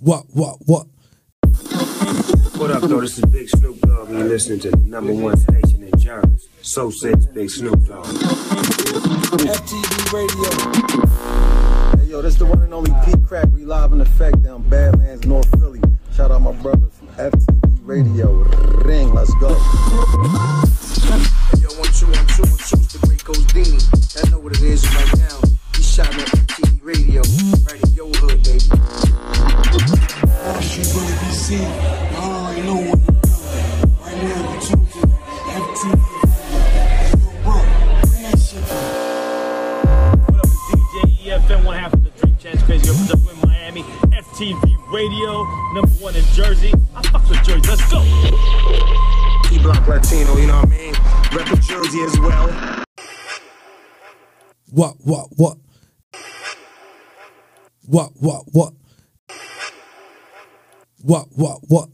What, what, what? What up, though? This is Big Snoop Dogg, and you're listening to the number one station in Jersey. So says Big Snoop Dogg. FTV Radio. Hey, yo, this is the one and only Peedi Crakk. We live in effect down Badlands, North Philly. Shout out my brother from FTV Radio. Ring, let's go. Hey, yo, one, two, one, two, one, two, the great Dean. I know what it is right now. Tuned to FTV. Yo, bro, bring that shit back. What up, it's DJ EFN, one half of the Drink Champs Crazy Hood in Miami. FTV Radio, number one in Jersey. I fuck with Jersey, let's go. E Block Latino, you know what I mean? Reppin' Jersey as well. What, what, what? What, what, what? What, what, what?